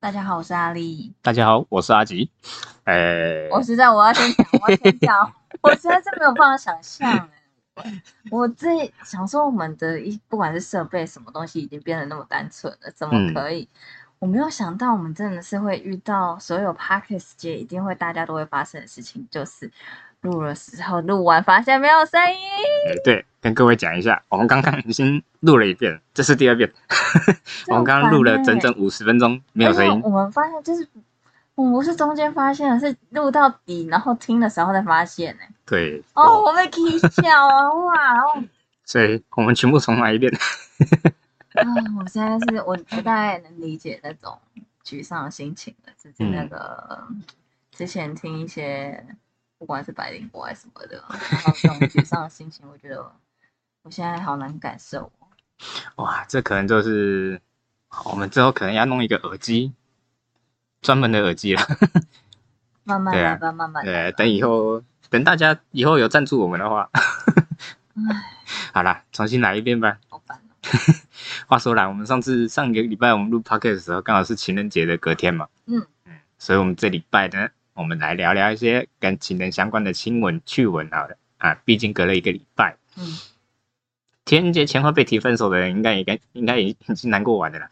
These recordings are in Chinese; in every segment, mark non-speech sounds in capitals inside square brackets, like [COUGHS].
大家好，我是阿丽。大家好，我是阿吉。呃，我实在我要先讲，我要先讲，[LAUGHS] 我实在是没有办法想象哎。我这想说，我们的一不管是设备什么东西，已经变得那么单纯了，怎么可以？我没有想到，我们真的是会遇到所有 Parkes 界一定会大家都会发生的事情，就是录的时候录完发现没有声音。对，跟各位讲一下，我们刚刚已经录了一遍，这是第二遍。[LAUGHS] 我们刚刚录了整整五十分钟，没有声音。我们发现就是，我们不是中间发现，是录到底，然后听的时候才发现呢。对。哦，我被踢笑啊！哇，然后。所以我们全部重来一遍。[LAUGHS] 啊，我现在是我，我大概能理解那种沮丧的心情了。就是那个之前听一些，不管是百灵果还是什么的，然后这种沮丧的心情，我觉得我现在好难感受。哇，这可能就是我们之后可能要弄一个耳机，专门的耳机了。[LAUGHS] 慢慢来吧，慢慢。对，等以后等大家以后有赞助我们的话，唉，[LAUGHS] 好了，重新来一遍吧。好烦哦。[LAUGHS] 话说来，我们上次上个礼拜我们录 podcast 的时候，刚好是情人节的隔天嘛。嗯嗯，所以我们这礼拜呢，我们来聊聊一些跟情人相关的新闻趣闻好了啊，毕竟隔了一个礼拜。嗯。情人节前后被提分手的人，应该也该应该也已经难过完的了。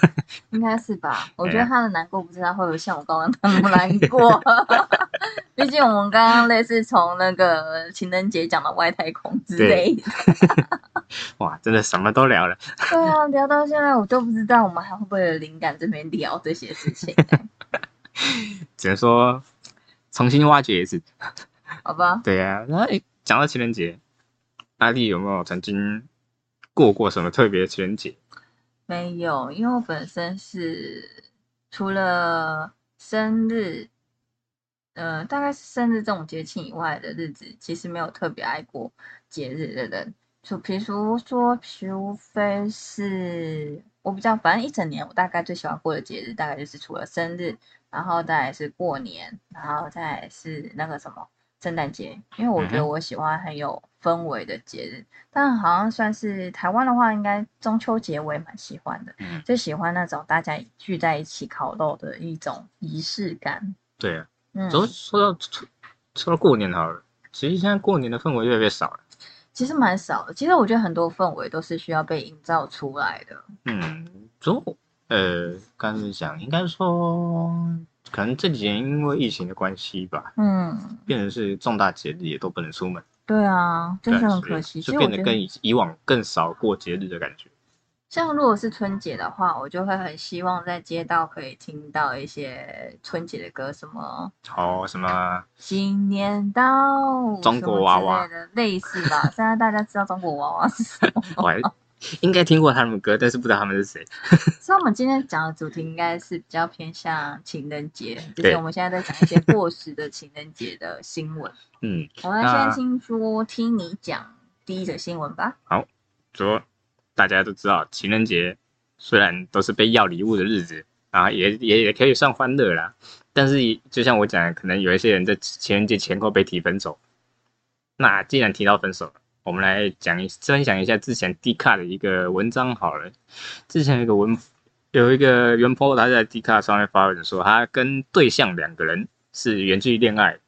[LAUGHS] 应该是吧？[LAUGHS] 我觉得他的难过不知道会不会像我刚刚那么难过。[LAUGHS] 毕竟我们刚刚类似从那个情人节讲到外太空之类的。哇，真的什么都聊了。对啊，聊到现在我都不知道我们还会不会有灵感这边聊这些事情。[LAUGHS] 只能说重新挖掘一次。好吧。对呀，那讲到情人节。阿丽有没有曾经过过什么特别的情人节？没有，因为我本身是除了生日，呃，大概是生日这种节庆以外的日子，其实没有特别爱过节日的人。就比如说，除非是我比较，反正一整年我大概最喜欢过的节日，大概就是除了生日，然后再是过年，然后再是那个什么。圣诞节，因为我觉得我喜欢很有氛围的节日，但好像算是台湾的话，应该中秋节我也蛮喜欢的，嗯就喜欢那种大家聚在一起烤肉的一种仪式感。对啊，嗯，说说到说到过年好了，其实现在过年的氛围越来越少了。其实蛮少的，其实我觉得很多氛围都是需要被营造出来的。嗯，中呃，刚才讲应该说。可能这几年因为疫情的关系吧，嗯，变成是重大节日也都不能出门。对啊，真是很可惜，就变得跟以往更少过节日的感觉。像如果是春节的话，我就会很希望在街道可以听到一些春节的歌，什么哦，什么新年到，中国娃娃的类似吧。现在大家知道中国娃娃是什么？[LAUGHS] [LAUGHS] 应该听过他们歌，但是不知道他们是谁。[LAUGHS] 所以，我们今天讲的主题应该是比较偏向情人节，就是我们现在在讲一些过时的情人节的新闻。[LAUGHS] 嗯，我们先听说听你讲第一则新闻吧。好，说大家都知道，情人节虽然都是被要礼物的日子啊，也也也可以算欢乐啦。但是，就像我讲，可能有一些人在情人节前后被提分手。那既然提到分手，我们来讲一分享一下之前 D 卡的一个文章好了。之前有一个文有一个原 po 他在 D 卡上面发文说，他跟对象两个人是远距恋爱。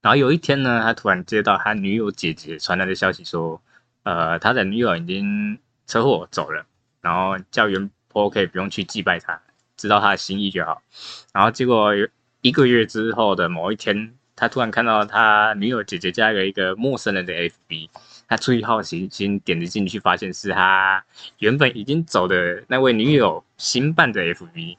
然后有一天呢，他突然接到他女友姐姐传来的消息说，呃，他的女友已经车祸走了，然后叫原 po 可以不用去祭拜他，知道他的心意就好。然后结果一个月之后的某一天。他突然看到他女友姐姐加了一个陌生人的 FB，他出于好奇心点了进去，发现是他原本已经走的那位女友新办的 FB。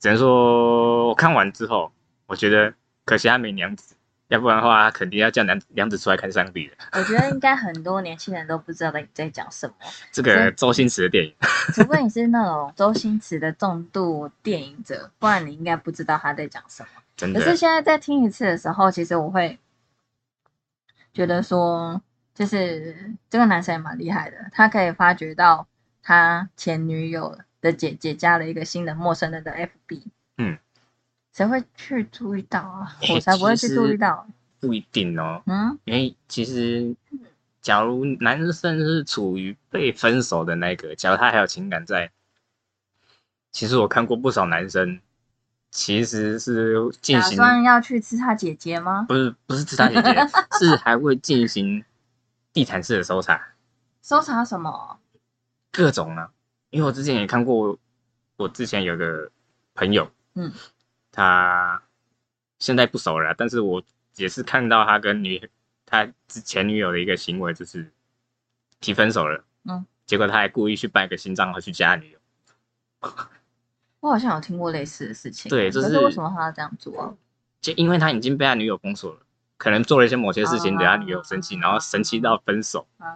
只能说我看完之后，我觉得可惜他没娘子，要不然的话，他肯定要叫娘娘子出来看上帝的。我觉得应该很多年轻人都不知道在在讲什么。这个周星驰的电影，[LAUGHS] 除非你是那种周星驰的重度电影者，不然你应该不知道他在讲什么。可是现在再听一次的时候，其实我会觉得说，就是这个男生也蛮厉害的，他可以发觉到他前女友的姐姐加了一个新的陌生人的 FB。嗯，谁会去注意到啊？我才不会去注意到。不一定哦，嗯，因为其实，假如男生是处于被分手的那个，假如他还有情感在，其实我看过不少男生，其实是进打行算要去吃他姐姐吗？不是不是吃他姐姐，[LAUGHS] 是还会进行地毯式的搜查，搜查什么？各种啊。因为我之前也看过，我之前有个朋友，嗯，他现在不熟了，但是我也是看到他跟女他之前女友的一个行为，就是提分手了，嗯，结果他还故意去办一个新账号去加女友，我好像有听过类似的事情。对就是是为什么他要这样做啊？就因为他已经被他女友封锁了，可能做了一些某些事情啊惹他女友生气，然后生气到分手，啊，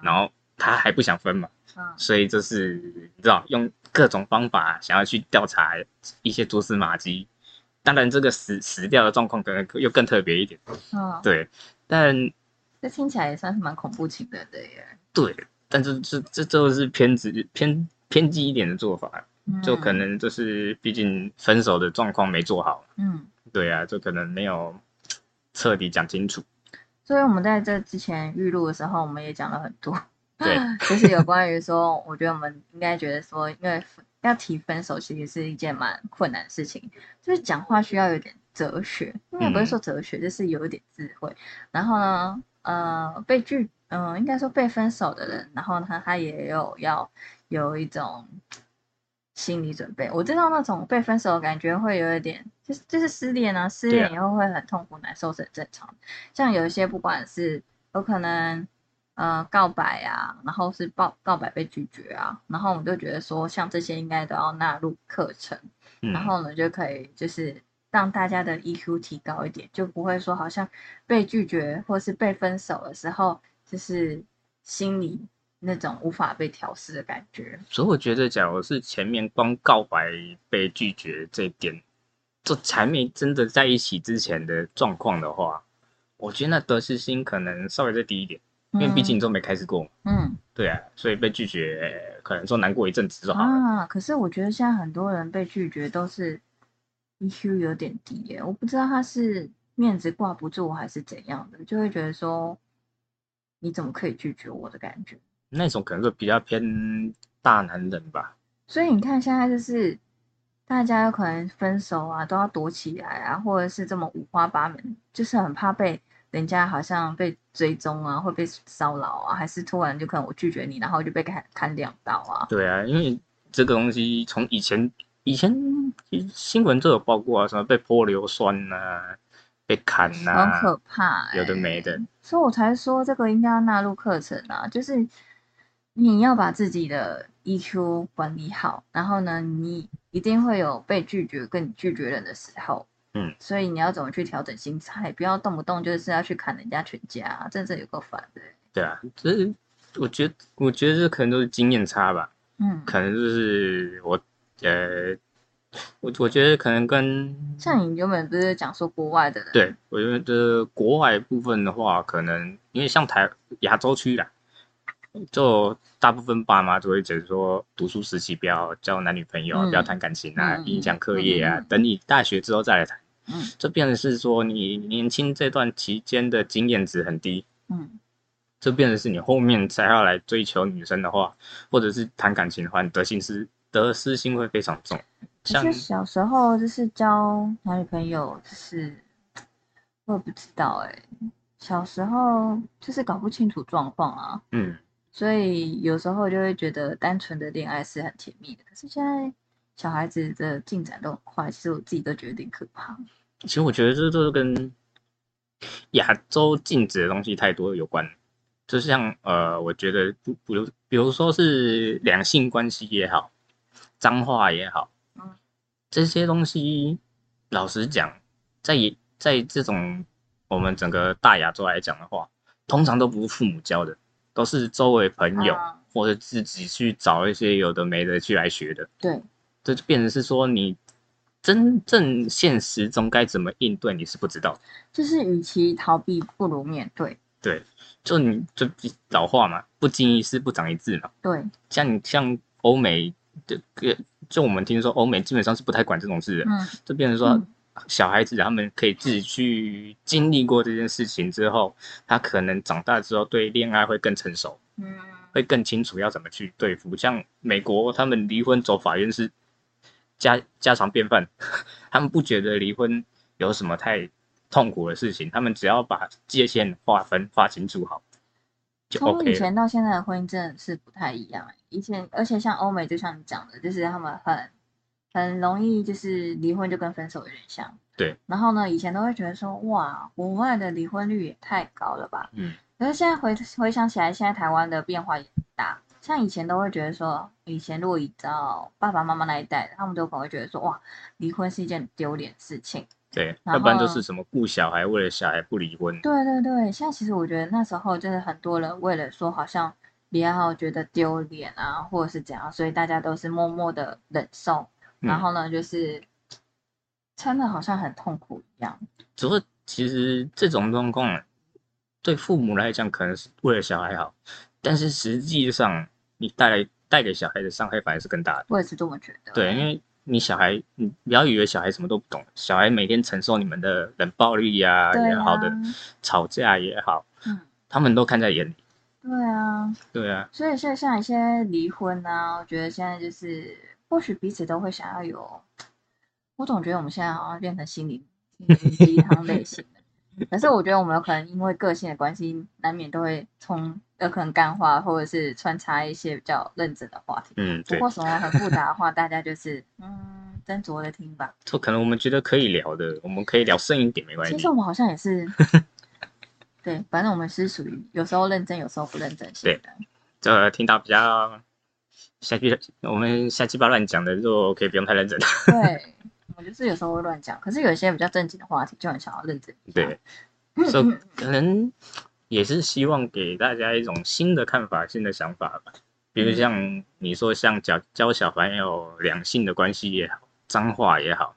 然后他还不想分嘛，啊所以就是你知道用各种方法想要去调查一些蛛丝马迹。当然，这个死死掉的状况可能又更特别一点，嗯，对。但这听起来也算是蛮恐怖情人的耶。对，但这这这就是偏执偏偏激一点的做法，嗯。就可能就是毕竟分手的状况没做好，嗯，对啊，就可能没有彻底讲清楚，所以我们在这之前预录的时候，我们也讲了很多，对，[LAUGHS] 就是有关于说，我觉得我们应该觉得说，因为要提分手其实是一件蛮困难的事情，就是讲话需要有点哲学，应该不是说哲学，就是有一点智慧。然后呢，呃，被拒，嗯、应该说被分手的人，然后呢，他也有要有一种心理准备。我知道那种被分手的感觉会有一点，就是就是失恋啊，失恋以后会很痛苦难受是很正常的。像有一些不管是有可能呃告白啊，然后是告告白被拒绝啊，然后我们就觉得说像这些应该都要纳入课程，嗯然后呢就可以就是让大家的 EQ 提高一点，就不会说好像被拒绝或是被分手的时候，就是心里那种无法被调试的感觉。所以我觉得，假如是前面光告白被拒绝这一点，就还没真的在一起之前的状况的话，我觉得那得失心可能稍微再低一点，因为毕竟你都没开始过嘛。嗯对啊，所以被拒绝，呃可能说难过一阵子就好了。啊，可是我觉得现在很多人被拒绝都是 EQ 有点低耶，我不知道他是面子挂不住还是怎样的，就会觉得说你怎么可以拒绝我的感觉。那种可能就比较偏大男人吧。所以你看现在就是大家有可能分手啊都要躲起来啊，或者是这么五花八门，就是很怕被人家好像被追踪啊，会被骚扰啊，还是突然就可能我拒绝你，然后就被砍砍两刀啊。对啊，因为这个东西从以前以前新闻就有报过啊，什么被泼硫酸呐、被砍呐、很可怕、欸，有的没的。所以我才说这个应该要纳入课程啊，就是你要把自己的 EQ 管理好，然后呢，你一定会有被拒绝跟拒绝人的时候，嗯，所以你要怎么去调整心态，不要动不动就是要去砍人家全家，真的有够烦的。对啊，这是我觉得，我觉得这可能都是经验差吧，嗯，可能就是我呃，我我觉得可能跟像你原本不是讲说国外的人，对，我觉得国外部分的话，可能因为像台亚洲区啦，就大部分爸妈都会觉得说，读书时期不要交男女朋友啊，嗯不要谈感情啊，嗯影响课业啊，等你大学之后再来谈。嗯这变成是说你年轻这段期间的经验值很低，嗯这变成是你后面才要来追求女生的话，或者是谈感情的话，你得心失得失心会非常重。可像是小时候就是交男女朋友，就是我也不知道哎、小时候就是搞不清楚状况啊，嗯，所以有时候就会觉得单纯的恋爱是很甜蜜的。可是现在小孩子的进展都很快，其实我自己都觉得有点可怕。其实我觉得这都是跟亚洲禁止的东西太多有关。就像呃，我觉得不，比如比如说是两性关系也好，脏话也好，嗯这些东西，老实讲，在在这种我们整个大亚洲来讲的话，通常都不是父母教的，都是周围朋友、啊或者自己去找一些有的没的去来学的。对，这就变成是说你真正现实中该怎么应对，你是不知道。就是与其逃避，不如面对。对，就你就老话嘛，不经一事不长一智嘛。对，像你像欧美的个，就我们听说欧美基本上是不太管这种事的，嗯就变成说、嗯小孩子他们可以自己去经历过这件事情之后，他可能长大之后对恋爱会更成熟，嗯，会更清楚要怎么去对付。像美国，他们离婚走法院是家家常便饭，[LAUGHS] 他们不觉得离婚有什么太痛苦的事情，他们只要把界限划分划清楚好，就从。以前到现在的婚姻真的是不太一样欸。以前，而且像欧美，就像你讲的，就是他们很很容易就是离婚就跟分手有点像。对。然后呢，以前都会觉得说，哇，国外的离婚率也太高了吧。嗯。可是现在回回想起来，现在台湾的变化也很大。像以前都会觉得说，以前如果依照爸爸妈妈那一代，他们都可能会觉得说，哇，离婚是一件很丢脸的事情。对，然要不然就是什么顾小孩，为了小孩不离婚。对对对，现在其实我觉得那时候就是很多人为了说好像不要觉得丢脸啊，或者是怎样，所以大家都是默默的忍受，然嗯后呢就是撑的好像很痛苦一样。只不过其实这种状况对父母来讲可能是为了小孩好，但是实际上你带来带给小孩的伤害反而是更大的。我也是这么觉得。对，因为你小孩，你不要以为小孩什么都不懂，小孩每天承受你们的冷暴力呀、对也好的啊，吵架也好，嗯，他们都看在眼里。对啊，对啊，所以像像一些离婚啊，我觉得现在就是或许彼此都会想要有，我总觉得我们现在好像变成心灵鸡汤类型的。可是我觉得我们有可能因为个性的关系，难免都会从有可能干话，或者是穿插一些比较认真的话题。嗯，对，不过什么很复杂的话，大家就是嗯斟酌的听吧。就可能我们觉得可以聊的，我们可以聊深一点，没关系其实。我们好像也是，[LAUGHS] 对，反正我们是属于有时候认真，有时候不认真型的。就听到比较瞎鸡，我们瞎鸡巴乱讲的就可以不用太认真。对，[LAUGHS] 我就是有时候会乱讲，可是有一些比较正经的话题，就很想要认真。对，所以 [LAUGHS] 可能也是希望给大家一种新的看法、新的想法吧。比如像你说，像教教小朋友两性的关系也好，脏话也好，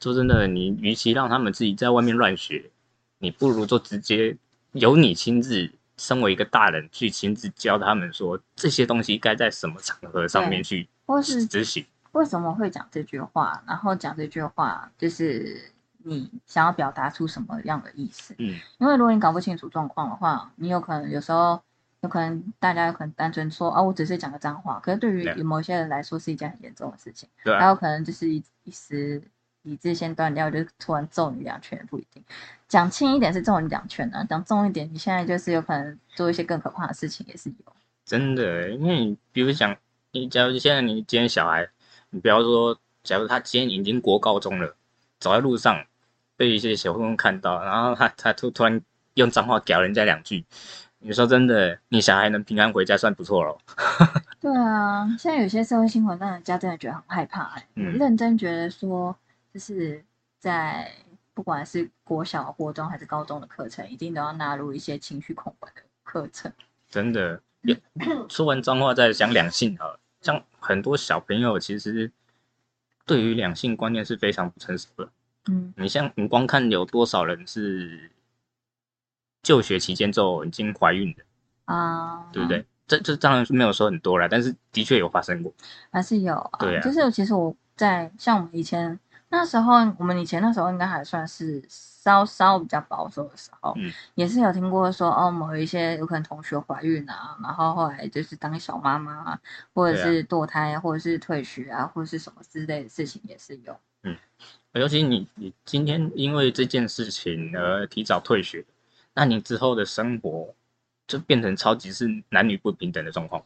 说真的，你与其让他们自己在外面乱学，你不如就直接由你亲自，身为一个大人去亲自教他们说这些东西该在什么场合上面去或是执行。为什么会讲这句话，然后讲这句话就是你想要表达出什么样的意思？嗯，因为如果你搞不清楚状况的话，你有可能有时候有可能大家有可能单纯说啊，我只是讲个脏话，可是对于某些人来说是一件很严重的事情，对啊，还有可能就是一一时理智先断掉，就突然揍你两拳也不一定。讲轻一点是揍你两拳啊，讲重一点，你现在就是有可能做一些更可怕的事情，也是有。真的，因为你比如讲，你假如现在你今天小孩，你不要说，假如他今天已经国高中了，走在路上被一些小混混看到，然后他他突突然用脏话屌人家两句，你说真的，你小孩能平安回家算不错了。[LAUGHS] 对啊，现在有些社会新闻让人家真的觉得很害怕、欸，嗯认真觉得说，就是在不管是国小、国中还是高中的课程，一定都要纳入一些情绪控管的课程。真的，[CLEARS THROAT] 也说完脏话再讲两性啊，像很多小朋友其实对于两性观念是非常不成熟的。嗯，你像你光看有多少人是就学期间就已经怀孕的，啊，对不对？这这当然是没有说很多啦，但是的确有发生过。还是有啊。对啊就是其实我在像我们以前那时候，我们以前那时候应该还算是稍稍比较保守的时候，嗯也是有听过说哦，某一些有可能同学怀孕啊，然后后来就是当小妈妈啊，或者是堕胎啊，或者是退学啊，或者是什么之类的事情也是有。尤其你你今天因为这件事情而提早退学，那你之后的生活就变成超级是男女不平等的状况。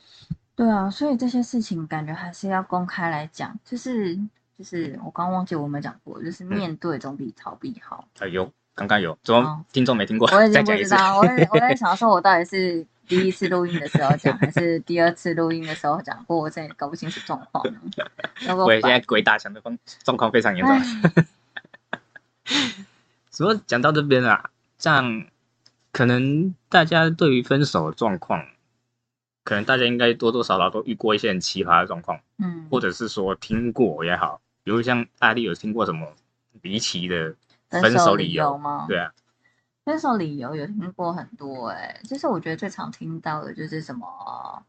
对啊，所以这些事情感觉还是要公开来讲，就是就是我刚忘记我有没讲过，就是面对总比逃避好。哎，有，刚刚有，怎么哦听众没听过？我已再讲一次。经不知道，我在我在想说，我到底是 [LAUGHS] 第一次录音的时候讲，还是第二次录音的时候讲过？我真的搞不清楚状况我现在鬼打墙的状状况非常严重。[LAUGHS] 所以讲到这边啊，这样可能大家对于分手的状况，可能大家应该多多少少都遇过一些很奇葩的状况，嗯，或者是说听过也好，比如像大力有听过什么离奇的分手理由？吗？对啊，分手理由有听过很多哎、就是我觉得最常听到的就是什么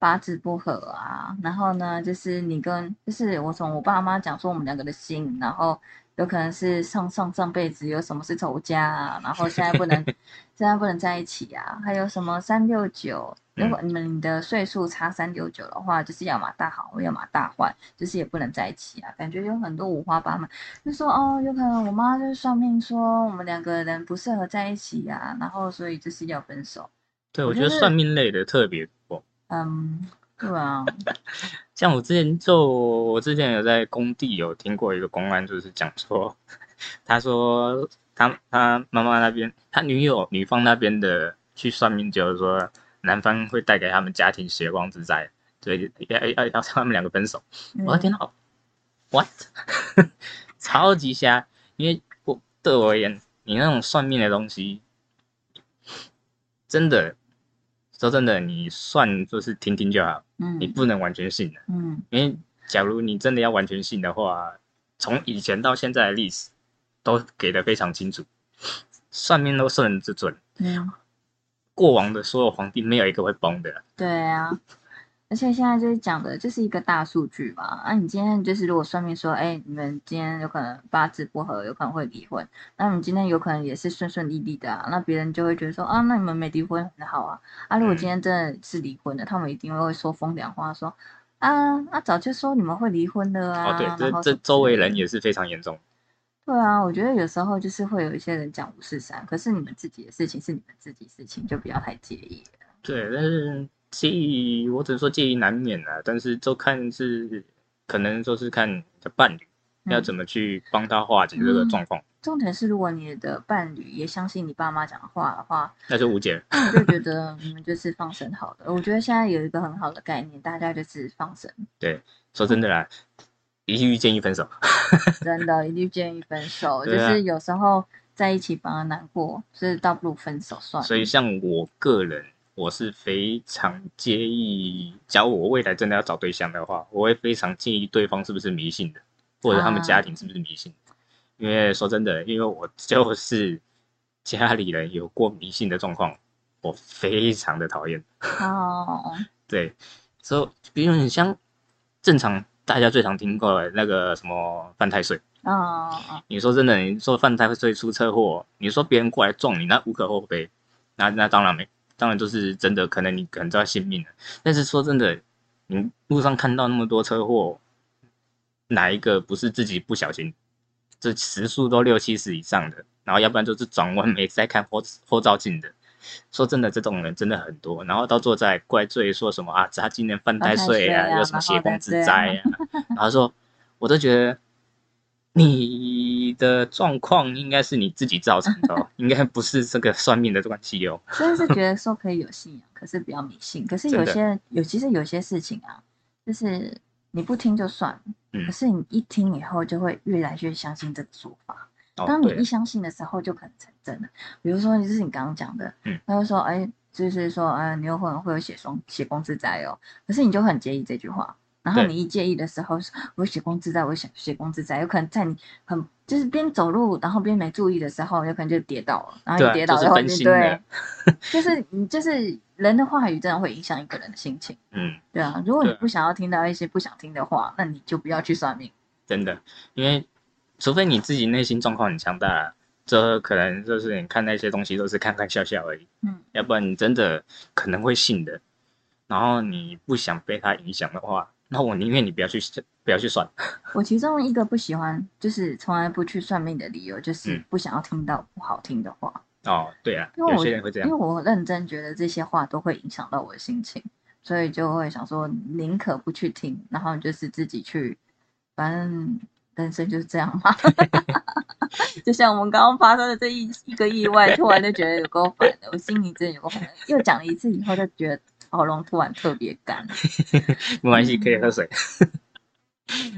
八字不合啊，然后呢，就是你跟就是我从我爸妈讲说我们两个的心，然后有可能是上上上辈子有什么是仇家啊，然后现在不能 [LAUGHS] 现在不能在一起啊，还有什么三六九，如果你们的岁数差三六九的话，就是要么大好，要么大坏，就是也不能在一起啊，感觉有很多五花八门，就说哦，有可能我妈就是算命说我们两个人不适合在一起呀、然后所以就是要分手，对，我觉得算命类的特别多。嗯，对啊，[LAUGHS] 像我之前就我之前有在工地有听过一个公安，就是讲说，他说他他妈妈那边，他女友女方那边的去算命，就是说男方会带给他们家庭血光之灾，所以要要要他们两个分手。我的天嗯呐、w h a t 超级瞎！因为我对我而言，你那种算命的东西，真的说真的，你算就是听听就好，嗯你不能完全信的。嗯因为假如你真的要完全信的话，从以前到现在的历史都给的非常清楚，算命都算得之准，嗯，过往的所有皇帝没有一个会崩的。对啊。而且现在就是讲的，就是一个大数据嘛。啊，你今天就是如果算命说，哎，你们今天有可能八字不合，有可能会离婚，那你今天有可能也是顺顺利利的啊，那别人就会觉得说，啊，那你们没离婚很好啊。啊，如果嗯今天真的是离婚的，他们一定会说风凉话，说，啊，啊，早就说你们会离婚的啊。哦，对，然这这周围人也是非常严重。对啊，我觉得有时候就是会有一些人讲五四三，可是你们自己的事情是你们自己事情，就不要太介意了。对，但是介意，我只能说介意难免啊。但是就看是，可能就是看你的伴侣要嗯怎么去帮他化解这个状况，重点是，如果你的伴侣也相信你爸妈讲的话的话，那就无解了。我就觉得你们就是放生好的。我觉得现在有一个很好的概念，大家就是放生，对说真的啦，一律建议分手。[LAUGHS] 真的，一律建议分手。就是有时候在一起反而难过，所以倒不如分手算了。所以像我个人，我是非常介意，假如我未来真的要找对象的话，我会非常介意对方是不是迷信的，或者他们家庭是不是迷信的。因为说真的，因为我就是家里人有过迷信的状况，我非常的讨厌。哦，[LAUGHS] 对，所以比如你像正常大家最常听过的那个什么犯太岁，哦，哦你说真的，你说犯太岁出车祸，你说别人过来撞你，那无可厚非，那那当然没，当然就是真的，可能你可能就要性命了。但是说真的，你路上看到那么多车祸，哪一个不是自己不小心？这时速都六七十以上的，然后要不然就是转弯没在看后后照镜的。说真的，这种人真的很多，然后到最后再怪罪说什么啊，他今年犯太岁啊，有什么血然后光之再灾啊，然后说，我都觉得你的状况应该是你自己造成的、哦，[LAUGHS] 应该不是这个算命的关系哦。真的是觉得说可以有信仰，可是不要迷信。可是有些有其实有些事情啊，就是你不听就算了，嗯可是你一听以后就会越来越相信这个说法。哦，当你一相信的时候，就可能成真了。比如说，就是你刚刚讲的，嗯，他就说，哎，就是说，哎，你有可能会有血光血光之灾哦。可是你就很介意这句话，然后你一介意的时候，我有血光之灾，我有血血光之灾，有可能在你很就是边走路，然后边没注意的时候，有可能就跌倒了，然后跌倒就是之后就对分心的，[LAUGHS] 就是你就是人的话语真的会影响一个人的心情，嗯，对啊。如果你不想要听到一些不想听的话，那你就不要去算命。真的，因为除非你自己内心状况很强大，这可能就是你看那些东西都是看看笑笑而已，嗯，要不然你真的可能会信的。然后你不想被他影响的话，那我宁愿你不要去不要去算。[LAUGHS] 我其中一个不喜欢，就是从来不去算命的理由，就是嗯不想要听到不好听的话。哦，对啊，有因为我些人会这样因为。我认真觉得这些话都会影响到我的心情，所以就会想说宁可不去听，然后就是自己去，反正人生就是这样嘛。[LAUGHS] 就像我们刚刚发生的这一一个意外，突然就觉得有够烦的，我心里真的有够烦的。又讲了一次以后，就觉得喉咙突然特别干。[LAUGHS] 没关系，可以喝水。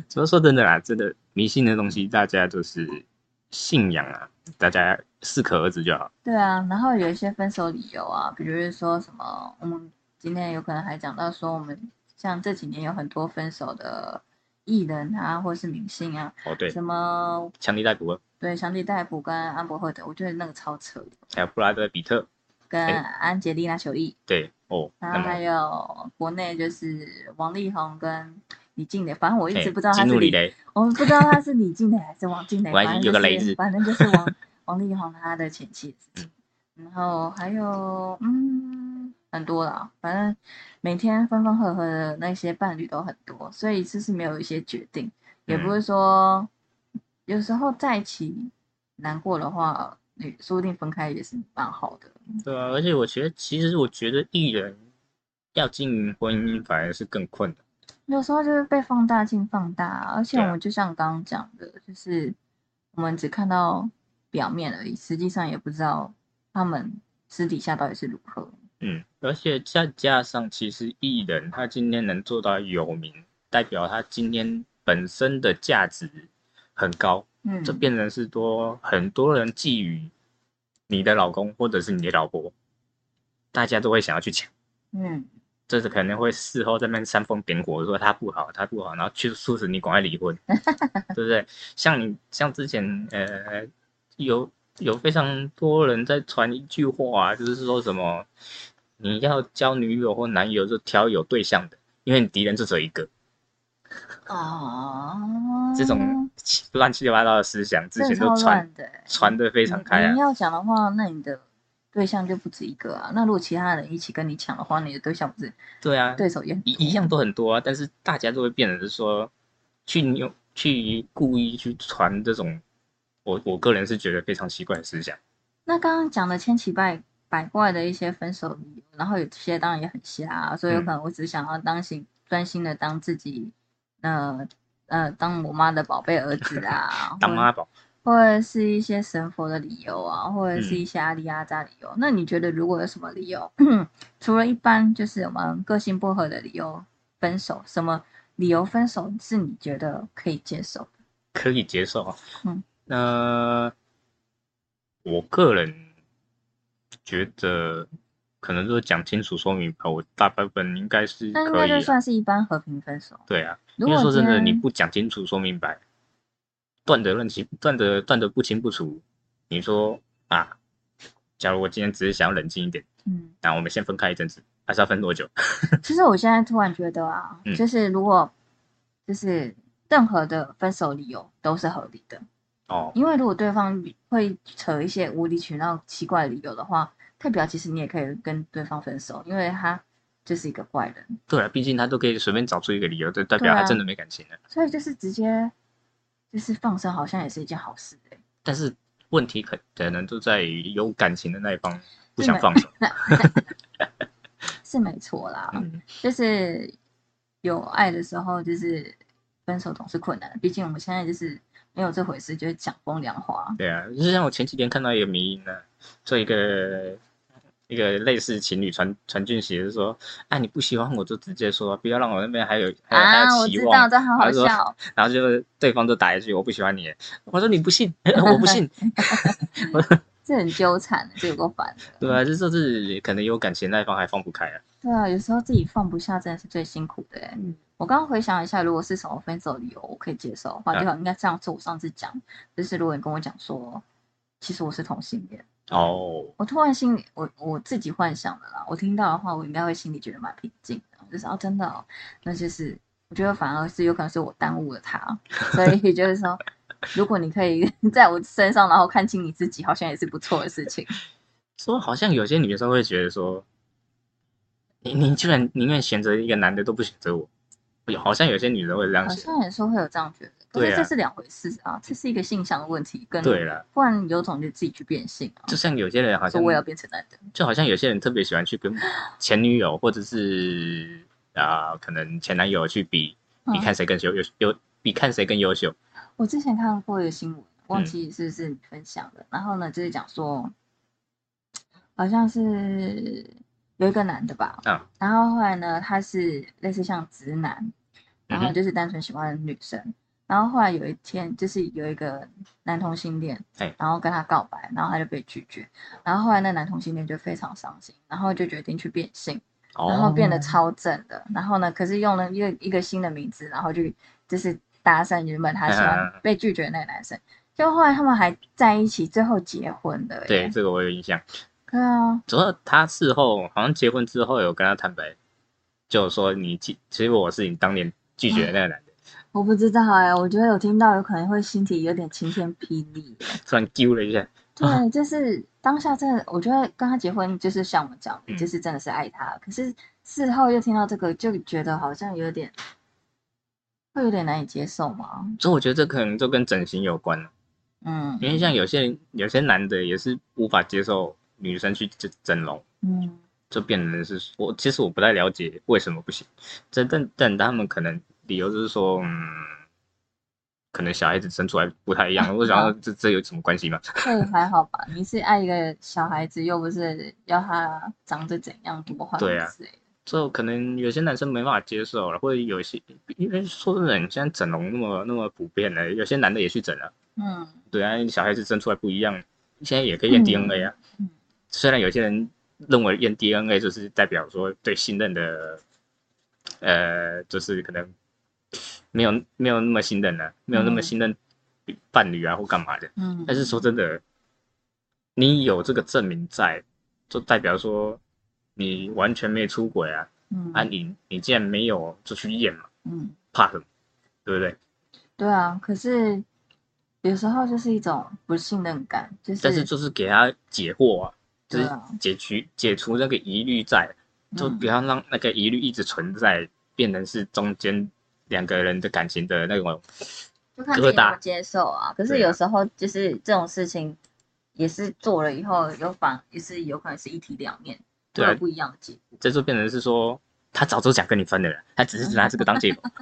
怎么说真的啦，真的迷信的东西，大家就是信仰啊，大家适可而止就好。对啊，然后有一些分手理由啊，比如是说什么，我们今天有可能还讲到说，我们像这几年有很多分手的艺人啊，或是明星啊，哦，对，什么强尼戴普对香蒂戴普跟安博赫德，我觉得那个超扯的，还有布拉德比特，跟哎安吉丽娜·裘丽，对哦，然后还有国内就是王力宏跟李静蕾，反正我一直不知道他是李，雷，我不知道他是李静蕾还是王静蕾，[LAUGHS] 反正有个雷字就是反正就是王王力宏他的前妻。[LAUGHS] 然后还有嗯很多啦，反正每天分分合合的那些伴侣都很多，所以就是没有一些决定，也不是说有时候在一起难过的话，你说不定分开也是蛮好的。对啊，而且我觉得，其实我觉得艺人要经营婚姻反而是更困难。有时候就是被放大镜放大，而且我们就像刚刚讲的，就是我们只看到表面而已，实际上也不知道他们私底下到底是如何。嗯，而且再加上，其实艺人他今天能做到有名，代表他今天本身的价值很高，嗯，这变成是多很多人觊觎你的老公或者是你的老婆，大家都会想要去抢。嗯，这是可能会事后在那边煽风点火，说他不好，他不好，然后去促使你赶快离婚，[LAUGHS] 对不对？像你像之前呃有有非常多人在传一句话、啊，就是说什么你要交女友或男友就挑有对象的，因为你敌人就只有一个。哦，这种乱七八糟的思想之前都传乱的欸，传的非常开啊你你。要讲的话，那你的对象就不止一个啊。那如果其他人一起跟你抢的话，你的对象不是对啊，对手也一一样都很多啊，但是大家都会变成是说，去用去故意去传这种，我我个人是觉得非常奇怪的思想。那刚刚讲的千奇百百怪的一些分手理由，然后有些当然也很瞎、啊，所以有可能我只想要当心专心的当自己，呃呃，当我妈的宝贝儿子啊，[LAUGHS] 或当妈宝，或者是一些神佛的理由啊，或者是嗯一些阿里阿扎理由。那你觉得如果有什么理由，[CLEARS THROAT] 除了一般就是我们个性不合的理由分手，什么理由分手是你觉得可以接受的？可以接受啊。嗯，那我个人觉得，可能就是讲清楚说明白，我大部分应该是那应该就可以啊。算是一般和平分手。对啊，如果因为说真的，你不讲清楚说明白，断的论清，断的断的不清不楚。你说啊，假如我今天只是想要冷静一点，嗯，那我们先分开一阵子，还是要分多久？[LAUGHS] 其实我现在突然觉得啊，嗯就是如果就是任何的分手理由都是合理的，哦，因为如果对方会扯一些无理取闹、奇怪的理由的话，代表其实你也可以跟对方分手，因为他就是一个坏人，对啊，毕竟他都可以随便找出一个理由，就代表他真的没感情了。所以就是直接就是放生，好像也是一件好事哎、但是问题可可能就在于有感情的那一方不想放手。[LAUGHS] 是没错啦，嗯，就是有爱的时候，就是分手总是困难的，毕竟我们现在就是没有这回事，就是讲风凉话。对啊，就像我前几天看到一个迷音呢，做一个一个类似情侣传传讯息，是说，啊，你不喜欢我就直接说，不要让我那边还有还有还啊，我知道，期望。这好好笑。然后就对方就打一句我不喜欢你，我说你不信，[LAUGHS] 我不信。[LAUGHS] [LAUGHS] 这很纠缠，这有够烦的。对啊，这就是可能有感情那一方还放不开啊。对啊，有时候自己放不下，真的是最辛苦的哎。我刚刚回想一下，如果是什么分手理由我可以接受的话，嗯就好应该这样做。我上次讲，就是如果你跟我讲说，其实我是同性恋，哦，我突然心里，我我自己幻想的啦，我听到的话，我应该会心里觉得蛮平静的，就是哦，真的哦，那就是我觉得反而是有可能是我耽误了他，[LAUGHS] 所以就是说，如果你可以在我身上，然后看清你自己，好像也是不错的事情。说好像有些女生会觉得说，你你居然宁愿选择一个男的都不选择我，有好像有些女人会这样好想。像也是会有这样觉得，可对这是两回事啊，这是一个性向的问题，跟对了，不然有种就自己去变性啊，就像有些人好像说我也要变成男的，就好像有些人特别喜欢去跟前女友或者是啊、可能前男友去比比嗯看谁更优优优比看谁更优秀。我之前看过一个新闻，忘嗯记是不是你分享的。然后呢，就是讲说，好像是有一个男的吧，嗯然后后来呢，他是类似像直男，然后就是单纯喜欢女生。然后后来有一天，就是有一个男同性恋哎，然后跟他告白，然后他就被拒绝。然后后来那男同性恋就非常伤心，然后就决定去变性。哦，然后变得超正的，然后呢，可是用了一个一个新的名字，然后就就是搭讪原本他喜欢嗯被拒绝的那个男生，就后来他们还在一起，最后结婚的耶。对这个我有印象。对啊，主要他事后好像结婚之后有跟他坦白，就说你其其实我是你当年拒绝的那个男的，我不知道哎、我觉得有听到有可能会心里有点晴天霹雳。[LAUGHS] 突然丢了一下，[LAUGHS] 对，就是当下真的，我觉得跟他结婚就是像我们讲的，嗯就是真的是爱他。可是事后又听到这个，就觉得好像有点，会有点难以接受嘛。所以我觉得这可能就跟整形有关了，嗯因为像有些人有些男的也是无法接受女生去整整容。嗯就变成是我其实我不太了解为什么不行，这但但他们可能理由就是说，嗯，可能小孩子生出来不太一样。[LAUGHS] 我想说这这有什么关系吗？这还好吧？你是爱一个小孩子，又不是要他长得怎样多坏对啊之类的。这可能有些男生没办法接受了，或者有些因为说真的，你现在整容那么那么普遍了，有些男的也去整了，嗯对啊，小孩子生出来不一样，现在也可以验 DNA 啊。嗯虽然有些人认为验 DNA 就是代表说对信任的，呃，就是可能 [COUGHS] 没有没有那么信任了、没有那么嗯信任伴侣啊或干嘛的。嗯，但是说真的，你有这个证明在，就代表说你完全没出轨啊，嗯啊你你既然没有就去验嘛，嗯，怕什么？对不对？对啊。可是有时候就是一种不信任感，就是但是就是给他解惑啊，就是解除解除那个疑虑在，就嗯不要让那个疑虑一直存在，变成是中间两个人的感情的那种。就看自己能不疙瘩能接受啊。可是有时候就是这种事情，也是做了以后有反，也是有可能是一体两面，会对啊有不一样的结果。这就变成是说，他早就想跟你分的人，他只是拿这个当借口。[LAUGHS]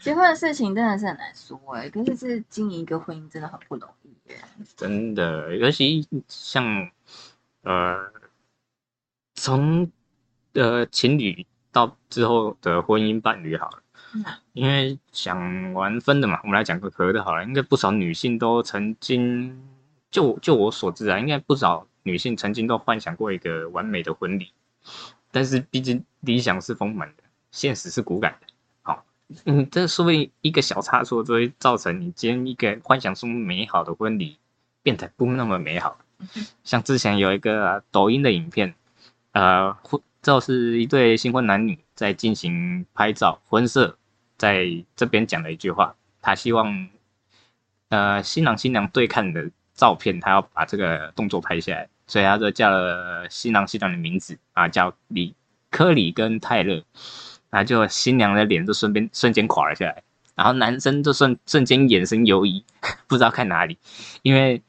结婚的事情真的是很难说哎、可是是经营一个婚姻真的很不容易耶、真的，尤其像呃，从呃情侣到之后的婚姻伴侣好了，嗯因为讲完分的嘛，我们来讲个合的好了。应该不少女性都曾经，就就我所知啊，应该不少女性曾经都幻想过一个完美的婚礼，但是毕竟理想是丰满的，现实是骨感的。好，嗯，这说不定一个小差错就会造成你今天一个幻想中美好的婚礼变得不那么美好。像之前有一个抖音的影片，呃，婚就是一对新婚男女在进行拍照婚摄，在这边讲了一句话，他希望呃新郎新娘对看的照片，他要把这个动作拍下来，所以他就叫了新郎新娘的名字啊，叫李科里跟泰勒，然后就新娘的脸就顺便瞬间垮了下来，然后男生就瞬瞬间眼神游移，不知道看哪里，因为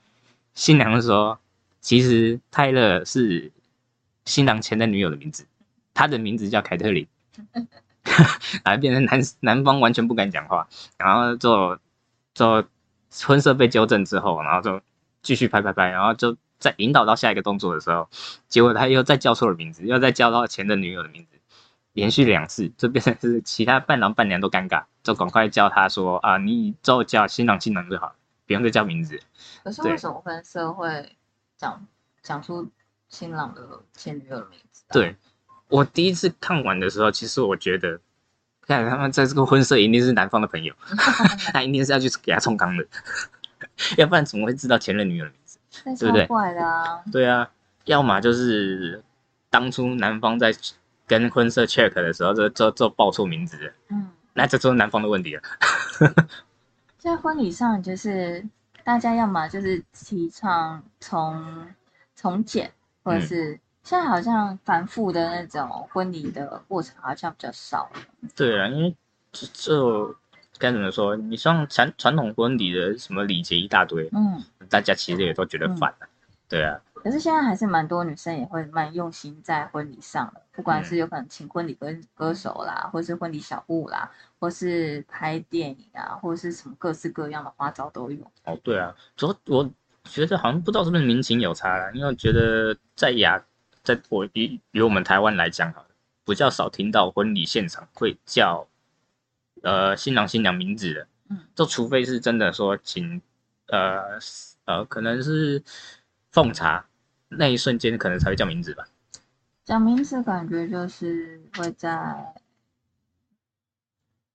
新娘说，其实泰勒是新郎前的女友的名字，他的名字叫凯特琳，[LAUGHS] 然后变成男男方完全不敢讲话，然后就就婚色被纠正之后，然后就继续拍拍拍，然后就在引导到下一个动作的时候，结果他又再叫错了名字，又再叫到前任女友的名字，连续两次，就变成是其他伴郎伴娘都尴尬，就赶快叫他说啊，你就叫新郎新郎就好，不用再叫名字。可是为什么婚社会讲讲出新郎的前女友的名字、啊？对我第一次看完的时候，其实我觉得，看他们在这个婚摄一定是男方的朋友，[LAUGHS] 他一定是要去给他冲康的，[LAUGHS] 要不然怎么会知道前任女友的名字？这对不对怪的啊！对啊，要么就是当初男方在跟婚摄 check 的时候，就就就报错名字，嗯，那这就是男方的问题了。[LAUGHS] 在婚礼上，就是大家要么就是提倡从从简，或者嗯是、现在好像繁复的那种婚礼的过程好像比较少了。对啊，因为这这该怎么说？你像传传统婚礼的什么礼节一大堆，嗯，大家其实也都觉得烦了、对啊，可是现在还是蛮多女生也会蛮用心在婚礼上的，不管嗯是有可能请婚礼歌歌手啦，或是婚礼小物啦，或是拍电影啊，或者是什么各式各样的花招都有。哦，对啊，主要我觉得好像不知道是不是民情有差啦，因为我觉得在亚，在我以以我们台湾来讲好了，比较少听到婚礼现场会叫呃新郎新娘名字的，嗯，就除非是真的说请呃呃可能是奉茶那一瞬间可能才会叫名字吧。讲名字感觉就是会在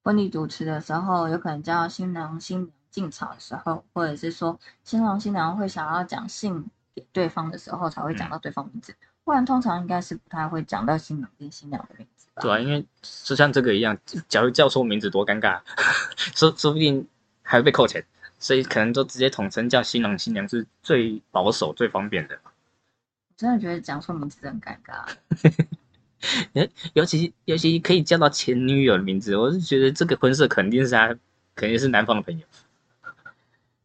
婚礼主持的时候，有可能叫新郎新娘进场的时候，或者是说新郎新娘会想要讲信给对方的时候，才会讲到对方名字，不然通常应该是不太会讲到新郎跟新娘的名字吧？对啊，因为就像这个一样，假如叫错名字多尴尬，[LAUGHS] 说说不定还会被扣钱，所以可能就直接统称叫新郎新娘是最保守、最方便的。我真的觉得讲错名字很尴尬。[LAUGHS] 尤其尤其可以叫到前女友的名字，我是觉得这个婚色肯定是他，肯定是男方的朋友。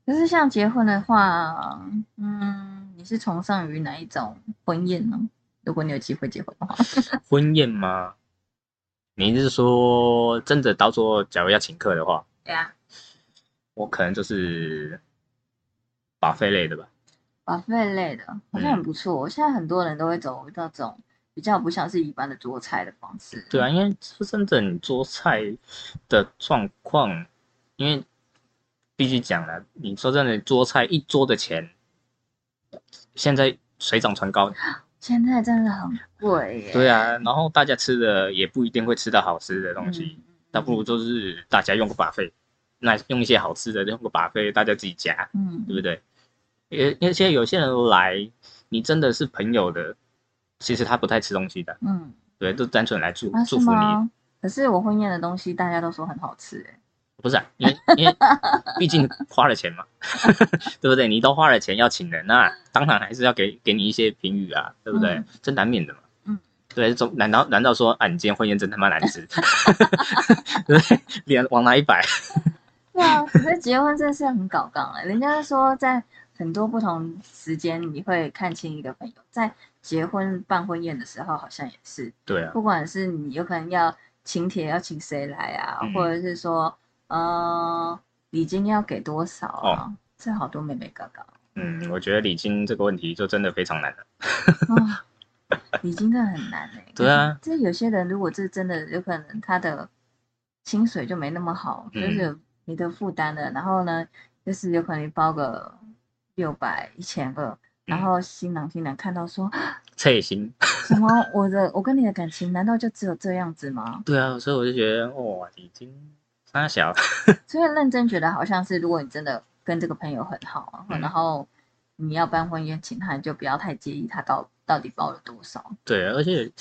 可是像结婚的话，嗯，你是崇尚于哪一种婚宴呢？如果你有机会结婚的话，[LAUGHS] 婚宴吗？你是说真的到时候假如要请客的话，对啊，我可能就是把费类的吧。把费类的好像很不错。现在很多人都会走那种比较不像是一般的做菜的方式。对啊，因为说真的，你桌菜的状况，因为必须讲了，你说真的，桌菜一桌的钱，现在水涨船高。[GASPS] 现在真的很贵耶。对啊，然后大家吃的也不一定会吃到好吃的东西，那不如就是大家用个把费，那用一些好吃的，用个把费，大家自己夹，嗯，对不对？因因为现在有些人来，你真的是朋友的，其实他不太吃东西的，嗯，对，都单纯来祝啊祝福你。可是我婚宴的东西大家都说很好吃，哎，不是啊，因为因为毕竟花了钱嘛，[LAUGHS] 对不对？你都花了钱要请人，那当然还是要给给你一些评语啊，对不对？这难免的嘛。嗯，对，总难道难道说啊，你今天婚宴真他妈难吃？[LAUGHS] 对，脸往哪一摆？对啊，可是结婚真的是很搞杠哎，人家说在很多不同时间你会看清一个朋友，在结婚办婚宴的时候好像也是。对啊，不管是你有可能要请帖要请谁来啊，或者是说。呃，礼金要给多少啊？这好多妹妹哥哥。嗯，我觉得礼金这个问题就真的非常难了。哦，礼金真的很难哎。对啊，这有些人如果这真的有可能他的薪水就没那么好，就是你的负担的，然后呢，就是有可能包个六百一千二，然后新郎新娘看到说，刺心。什么？我的我跟你的感情难道就只有这样子吗？对啊，所以我就觉得哇，礼金。大小，[LAUGHS] 所以认真觉得好像是，如果你真的跟这个朋友很好，然后你要办婚宴请他，你就不要太介意他到到底包了多少。对，而且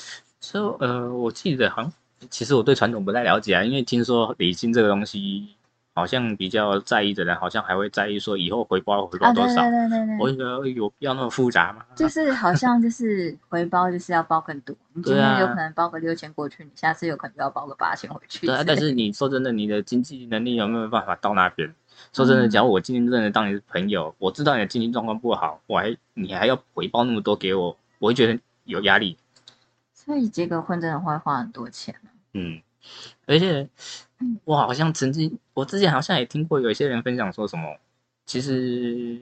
说呃，我记得好像其实我对传统不太了解啊，因为听说礼金这个东西。好像比较在意的人，好像还会在意说以后回报回报多少。对对对对我觉得有必要那么复杂吗？就是好像就是回报就是要包更多。你今天有可能包个六千过去，你下次有可能要包个八千回去。对啊，但是你说真的，你的经济能力有没有办法到那边？[LAUGHS] 说真的，假如我今天真的当你是朋友，我知道你的经济状况不好，我还你还要回报那么多给我，我会觉得有压力。所以结个婚真的会花很多钱嗯。而且，我好像曾经，我之前好像也听过有一些人分享说什么，其实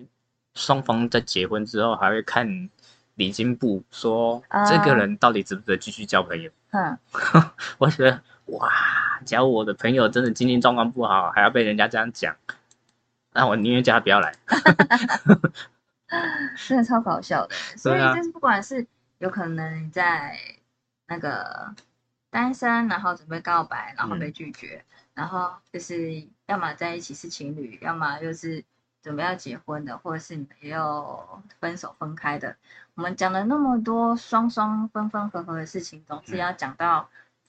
双方在结婚之后还会看礼金簿，说这个人到底值不值得继续交朋友。嗯，[LAUGHS] 我觉得哇，假如我的朋友真的经济状况不好，还要被人家这样讲，那我宁愿叫他不要来。[LAUGHS] 真的超搞笑的，[LAUGHS] 所以就是不管是有可能在那个。单身，然后准备告白，然后被拒绝，然后就是要么在一起是情侣，要么又是准备要结婚的，或者是也有分手分开的。我们讲了那么多双双分分合合的事情，总是要讲到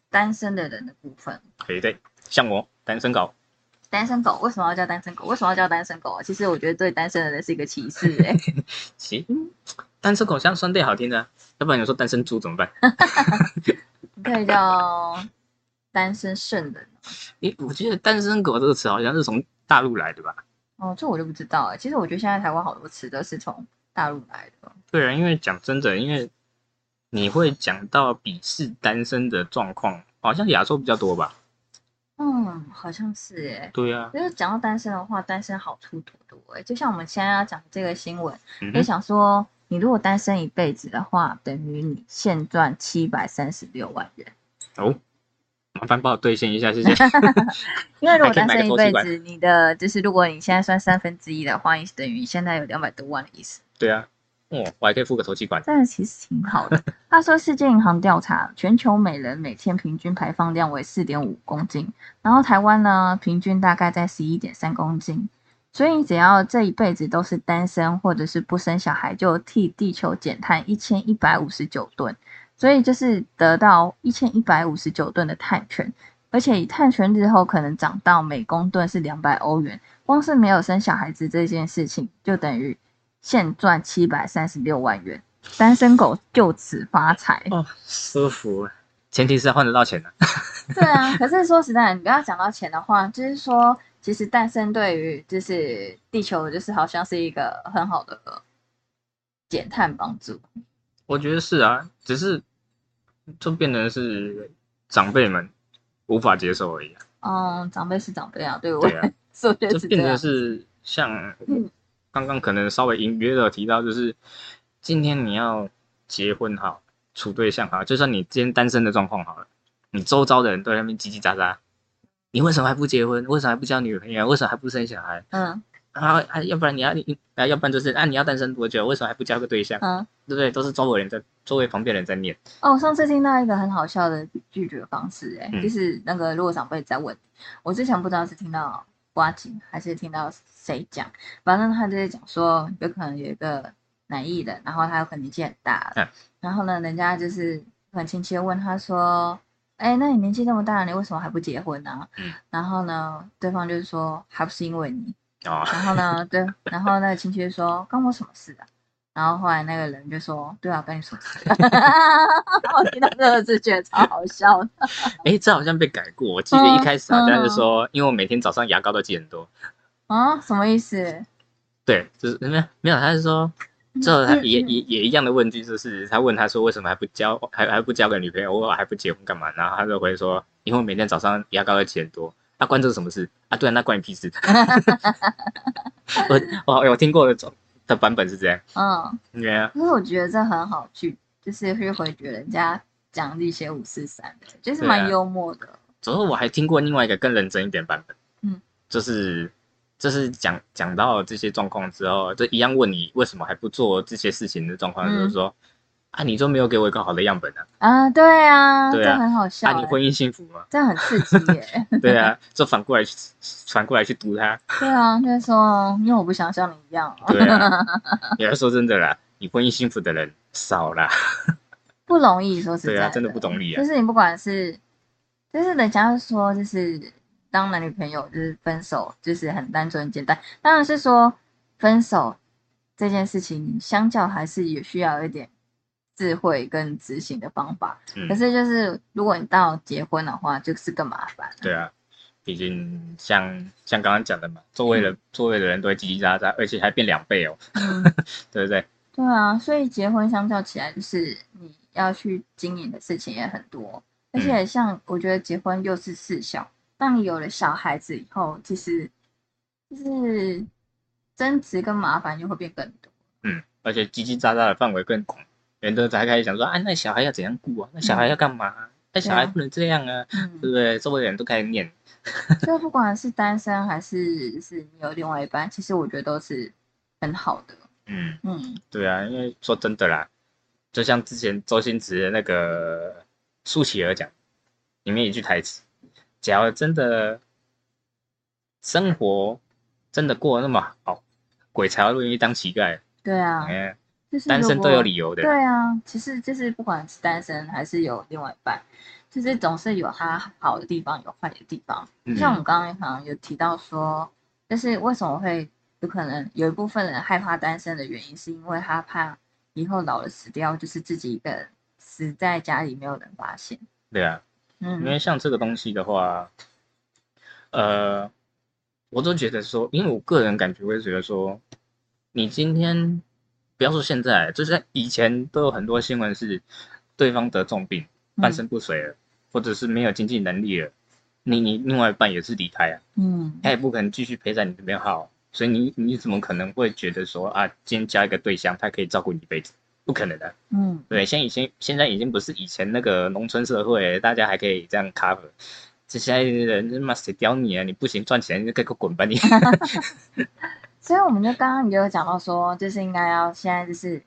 单身的人的部分。对对，像我单身狗，单身狗为什么要叫单身狗？为什么要叫单身狗啊？其实我觉得对单身的人是一个歧视哎。[LAUGHS] 其单身狗像酸对好听的，要不然你说单身猪怎么办？[LAUGHS] 可以叫单身圣人。[LAUGHS] 诶，我觉得“单身狗”这个词好像是从大陆来的吧？哦，这我就不知道哎。其实我觉得现在台湾好多词都是从大陆来的。对啊，因为讲真的，因为你会讲到鄙视单身的状况，好像亚洲比较多吧？嗯，好像是哎。对啊，就是讲到单身的话，单身好处多多哎。就像我们现在要讲这个新闻，就想说。你如果单身一辈子的话，等于你现赚七百三十六万元。哦，麻烦帮我兑现一下，谢谢。[LAUGHS] 因为如果单身一辈子，你的就是如果你现在算三分之一的话，等于现在有两百多万的意思。对啊，哦，我还可以付个头气管。这其实挺好的。他说，世界银行调查，全球每人每天平均排放量为四点五公斤，然后台湾呢，平均大概在十一点三公斤。所以你只要这一辈子都是单身或者是不生小孩，就替地球减碳一千一百五十九吨，所以就是得到一千一百五十九吨的碳权，而且以碳权日后可能涨到每公吨是两百欧元，光是没有生小孩子这件事情，就等于现赚七百三十六万元，单身狗就此发财。哦，舒服，前提是要换得到钱的、[LAUGHS] 对啊，可是说实在，你不要讲到钱的话，就是说，其实单身对于就是地球，就是好像是一个很好的减碳帮助。我觉得是啊，只是就变成是长辈们无法接受而已、啊。嗯，长辈是长辈啊，对我对啊，说的就是变成。是像嗯刚刚可能稍微隐约的提到，就是今天你要结婚好，处对象好，就算你今天单身的状况好了，你周遭的人都在那边叽叽喳喳，你为什么还不结婚？为什么还不交女朋友？为什么还不生小孩？嗯然后啊，要不然你要你啊，要不然就是啊，你要单身多久？为什么还不交个对象？嗯。对不对？都是周围人在周围旁边人在念。哦，我上次听到一个很好笑的拒绝方式、欸，嗯就是那个如果长辈在问，我之前不知道是听到瓜吉还是听到谁讲，反正他就是讲说，有可能有一个男艺人，然后他有可能年纪很大了，嗯然后呢，人家就是很亲切地问他说，哎、那你年纪那么大了，你为什么还不结婚呢、嗯然后呢，对方就是说，还不是因为你，[LAUGHS] 哦，然后呢，对，然后那个亲戚就说关我什么事啊？然后后来那个人就说，对啊，关你什么事？我听到这个字觉得超好笑的。[LAUGHS] 哎，这好像被改过。我记得一开始好像是嗯说，因为我每天早上牙膏都挤很多。啊，什么意思？对，就是没有没有，他是说，之后他也也也一样的问句，就是他问他说为什么还不交还还不交个女朋友，我还不结婚干嘛？然后他就回说，因为我每天早上牙膏都记很多。那、关这个什么事啊？对啊，那关你屁事。[LAUGHS] 我我我听过的种的版本是这样，嗯，对啊，可是我觉得这很好去，就是去回绝人家讲一些五四三的，就是蛮幽默的。之后我还听过另外一个更认真一点版本，嗯，就是就是讲讲到这些状况之后，就一样问你为什么还不做这些事情的状况，嗯就是说啊，你就没有给我一个好的样本啊？啊，对啊，对啊这很好笑、啊，你欸，婚姻幸福吗？这很刺激耶。[LAUGHS] 对啊，就反过来去反过来去读他。[LAUGHS] 对啊，就是说，因为我不想像你一样，对啊，[LAUGHS] 也要说真的啦，你婚姻幸福的人少啦。不容易，说实在对啊，真的不容易啊就。是你不管是，就是人家说，就是当男女朋友就是分手，就是很单纯简单。当然是说分手这件事情，相较还是也需要一点智慧跟执行的方法。嗯可，是就是如果你到结婚的话，就是更麻烦。对啊，毕竟像像刚刚讲的嘛，座位的座位的人都会叽叽喳喳，而且还变两倍哦，嗯，[LAUGHS] 对不对？对啊，所以结婚相较起来，就是你要去经营的事情也很多，而且像我觉得结婚又是事小，当你有了小孩子以后，其实就是争执跟麻烦就会变更多。嗯，而且叽叽喳喳的范围更广，人都才开始想说啊，那小孩要怎样顾啊？那小孩要干嘛啊？那小孩不能这样啊，对嗯，不对？周围的人都开始念，[LAUGHS] 就不管是单身还是是你有另外一半，其实我觉得都是很好的。嗯，嗯对啊，因为说真的啦，就像之前周星驰的那个舒淇儿讲，里面一句台词，假如真的生活真的过得那么好，鬼才会愿意当乞丐。对啊，哎、就是单身都有理由的。对啊，其实就是不管是单身还是有另外一半，就是总是有他好的地方，有坏的地方。嗯像我们刚刚好像有提到说，就是为什么会有可能有一部分人害怕单身的原因，是因为他怕以后老了死掉，就是自己一个人死在家里，没有人发现。对啊，因嗯为像这个东西的话，呃，我都觉得说，因为我个人感觉会觉得说，你今天不要说现在，就是在以前都有很多新闻是对方得重病，半身不遂了，或者是没有经济能力了，你你另外一半也是离开啊，嗯他也不可能继续陪在你这边好，所以你你怎么可能会觉得说啊，今天加一个对象，他可以照顾你一辈子？不可能的。嗯，对，像以前现在已经不是以前那个农村社会，大家还可以这样 cover。这现在人他妈谁屌你啊？你不行赚钱，你就给我滚吧你！[LAUGHS] 所以我们就刚刚也有讲到说，就是应该要现在就是，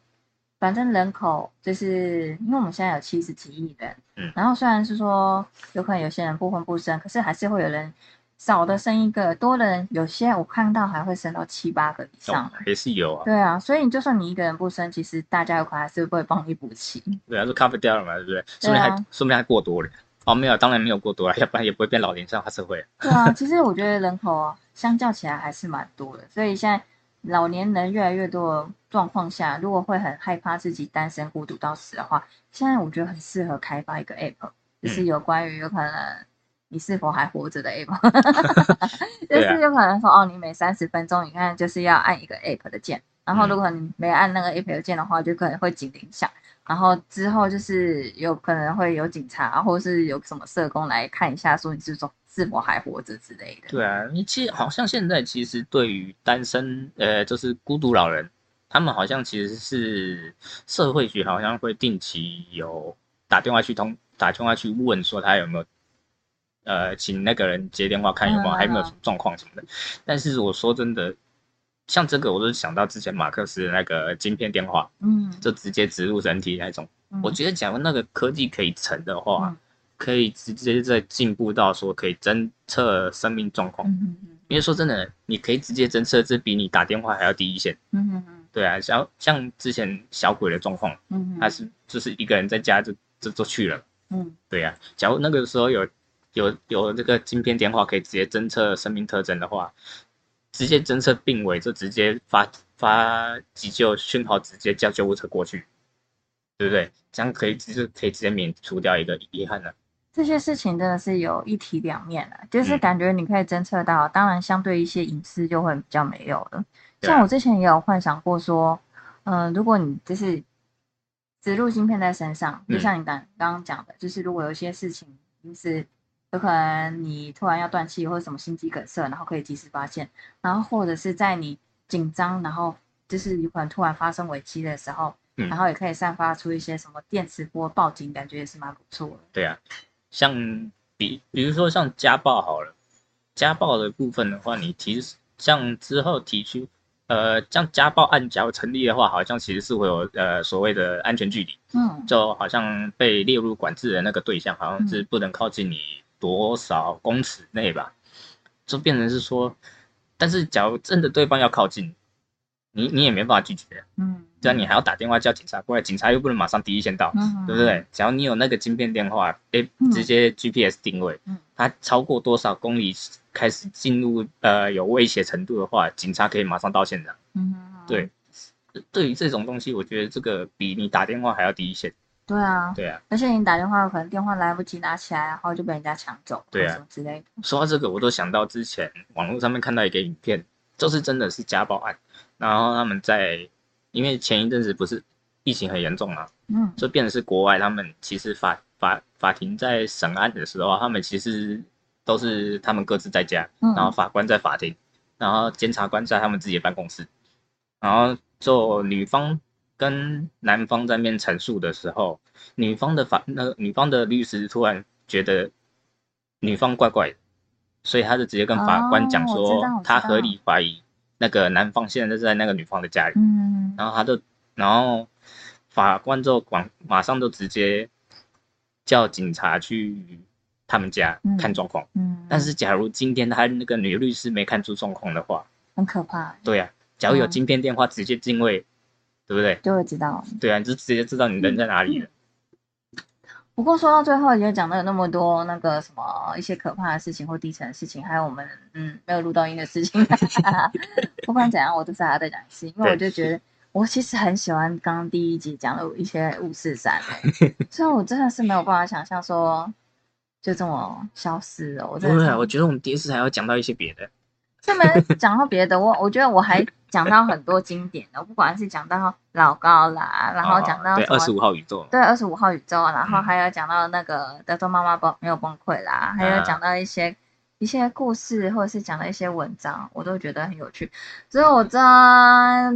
反正人口就是因为我们现在有七十几亿人，嗯然后虽然是说有可能有些人不婚不生，可是还是会有人少的生一个，多的人有些我看到还会生到七八个以上。哦还是有啊。对啊，所以你就算你一个人不生，其实大家有可能还是会帮你补齐。对啊，就 cover 掉了嘛，对不对？说明还对啊说明还过多了。哦，没有，当然没有过多了，要不然也不会变老龄化社会。对啊，其实我觉得人口啊，相较起来还是蛮多的，所以现在老年人越来越多的状况下，如果会很害怕自己单身孤独到死的话，现在我觉得很适合开发一个 app，就是有关于有可能你是否还活着的 app，[LAUGHS] [LAUGHS] 就是有可能说哦，你每三十分钟你看就是要按一个 app 的键，然后如果你没按那个 app 的键的话，就可能会警铃响。然后之后就是有可能会有警察，或是有什么社工来看一下，说你是否是否还活着之类的。对啊，你其实好像现在其实对于单身呃，就是孤独老人，他们好像其实是社会局好像会定期有打电话去通打电话去问说他有没有呃，请那个人接电话看有没有嗯还有没有什么状况什么的。但是我说真的，像这个我都想到之前马克思的那个晶片电话，嗯，就直接植入人体那种。嗯我觉得假如那个科技可以成的话，嗯可以直接再进步到说可以侦测生命状况。嗯嗯嗯因为说真的，你可以直接侦测，这比你打电话还要第一线。嗯嗯嗯对啊，像像之前小鬼的状况，嗯，他是就是一个人在家就就就去了。嗯对啊，假如那个时候有有有这个晶片电话可以直接侦测生命特征的话，直接侦测病危就直接发发急救讯号，直接叫救护车过去，对不对？这样可以就是可以直接免除掉一个遗憾了。这些事情真的是有一体两面的，就是嗯感觉你可以侦测到，当然相对一些隐私就会比较没有了。像我之前也有幻想过说，嗯、如果你就是植入芯片在身上，就嗯像你刚刚刚讲的，就是如果有一些事情就是有可能你突然要断气或者什么心肌梗塞，然后可以及时发现，然后或者是在你紧张，然后就是有可能突然发生危机的时候，嗯。然后也可以散发出一些什么电磁波报警，感觉也是蛮不错的。对啊，像比比如说像家暴好了，家暴的部分的话，你提像之后提出，呃，像家暴案假如成立的话，好像其实是会有呃所谓的安全距离，嗯。就好像被列入管制的那个对象，好像是不能靠近你多少公尺内吧，就变成是说，但是假如真的对方要靠近，你你也没办法拒绝，嗯，这样你还要打电话叫警察过来，警察又不能马上第一线到，嗯对不？对？只要你有那个晶片电话，诶，嗯直接 GPS 定位，嗯它超过多少公里开始进入呃有威胁程度的话，警察可以马上到现场。嗯，对，对于这种东西，我觉得这个比你打电话还要第一线。对啊，对啊，而且你打电话可能电话来不及拿起来，然后就被人家抢走，对啊。什么之类的。说到这个，我都想到之前网络上面看到一个影片，就是真的是家暴案，然后他们在因为前一阵子不是疫情很严重嘛，嗯。就变成是国外，他们其实法法法庭在审案的时候，他们其实都是他们各自在家，嗯。然后法官在法庭，然后检察官在他们自己的办公室，然后就女方跟男方在面陈述的时候，女方的法那女方的律师突然觉得女方怪怪的，所以他就直接跟法官讲说他合理怀疑那个男方现在就在那个女方的家里。嗯。然后他就，然后法官就广马上就直接叫警察去他们家嗯。看状况。嗯，但是假如今天他那个女律师没看出状况的话，很可怕，对呀、假如有嗯。晶片电话直接定位，对不对？就会知道。对啊，你就直接知道你人在哪里了。不过说到最后，也讲到有那么多那个什么一些可怕的事情或低沉的事情，还有我们嗯没有录到音的事情。[LAUGHS] 不管怎样，我都是还要再讲一次，因为我就觉得 [LAUGHS] 我其实很喜欢刚刚第一集讲的一些五四三，[LAUGHS] 所以我真的是没有办法想象说就这么消失了。我真的我觉得我们第一次还要讲到一些别的。这边讲到别的，我我觉得我还讲到很多经典的，[LAUGHS] 不管是讲到老高啦，然后讲到哦对二十五号宇宙，对二十五号宇宙，然后嗯还有讲到那个德州妈妈崩没有崩溃啦，还有啊讲到一些、一些故事，或者是讲到一些文章，我都觉得很有趣，所以我真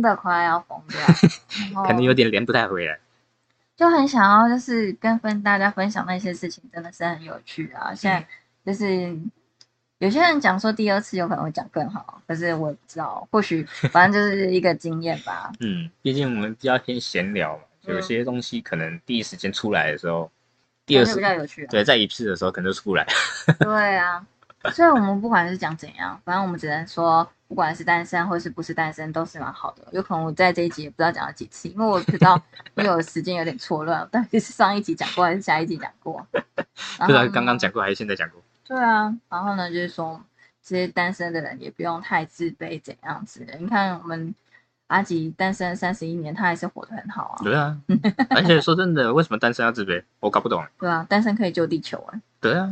的快要疯掉，[LAUGHS] 可能有点连不太回来。就很想要就是跟分大家分享那些事情，真的是很有趣啊。现在就是有些人讲说第二次有可能会讲更好，可是我也不知道，或许 [LAUGHS] 反正就是一个经验吧。嗯，毕竟我们比较偏闲聊嘛，有嗯些东西可能第一时间出来的时候，第二次就比较有趣、啊。对在一次的时候可能就出不来。对啊，[LAUGHS] 所以我们不管是讲怎样，反正我们只能说，不管是单身或是不是单身，都是蛮好的。有可能我在这一集也不知道讲了几次，因为我不知道我有时间有点错乱，到底是上一集讲过还是下一集讲过。[LAUGHS] 不知道刚刚讲过还是现在讲过。对啊，然后呢，就是说这些单身的人也不用太自卑，怎样子的？你看我们阿吉单身三十一年，他还是活得很好啊。对啊，而且说真的，为什么单身要自卑？我搞不懂。[LAUGHS] 对啊，单身可以救地球啊、对啊，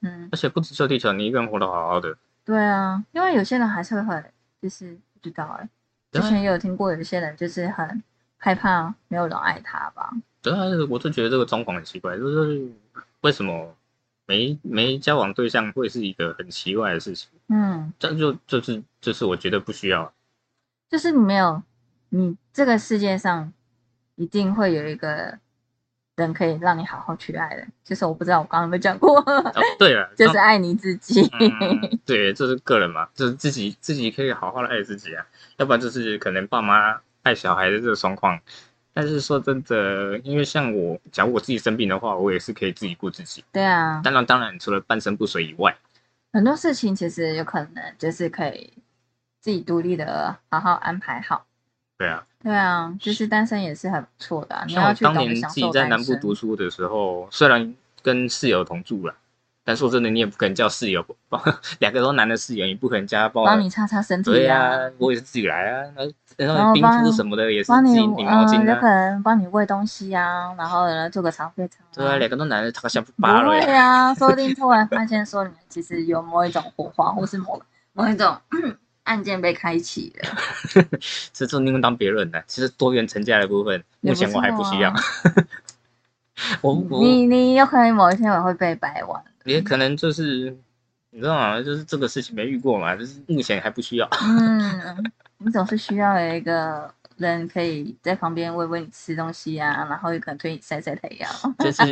嗯，而且不止救地球，你一个人活得好好的。对啊，因为有些人还是会很，就是不知道哎、之前也有听过有些人就是很害怕没有人爱他吧。对啊，我就觉得这个状况很奇怪，就是为什么没没交往对象会是一个很奇怪的事情？嗯，这就就是就是我觉得不需要。就是你没有，你这个世界上一定会有一个人可以让你好好去爱的。就是我不知道我刚刚有没有讲过，哦，对了，[LAUGHS] 就是爱你自己。嗯，对，这是个人嘛，就是自己自己可以好好的爱自己啊，要不然就是可能爸妈爱小孩的这个状况。但是说真的，因为像我，假如我自己生病的话，我也是可以自己顾自己。对啊，当然，当然，除了半身不遂以外，很多事情其实有可能就是可以自己独立的好好安排好。对啊，对啊，就是单身也是很不错的啊、你像我要去当年自己在南部。读书的时候，虽然跟室友同住了，但说真的，你也不可能叫室友帮两个都男的室友，你不可能叫他帮我帮你擦擦身体对啊，啊，我也是自己来啊，然后冰敷什么的也是自己拧毛嗯，巾啊有可。能帮你喂东西啊，然后呢做个肠胃肠、对啊，两个都男的，他想不扒了会耶。啊，[LAUGHS] 说不定突然发现说你们其实有某一种火花，或是某某一种 [CLEARS THROAT] 案件被开启了。[LAUGHS] 这就另当别论的。其实多元成家的部分，目前我还不需要。[LAUGHS] 我我你你有可能某一天我会被掰弯。也可能就是你知道吗？就是这个事情没遇过嘛，就是目前还不需要。嗯，你总是需要有一个人可以在旁边喂喂你吃东西啊，然后有可能推你晒晒太阳。[LAUGHS] 就是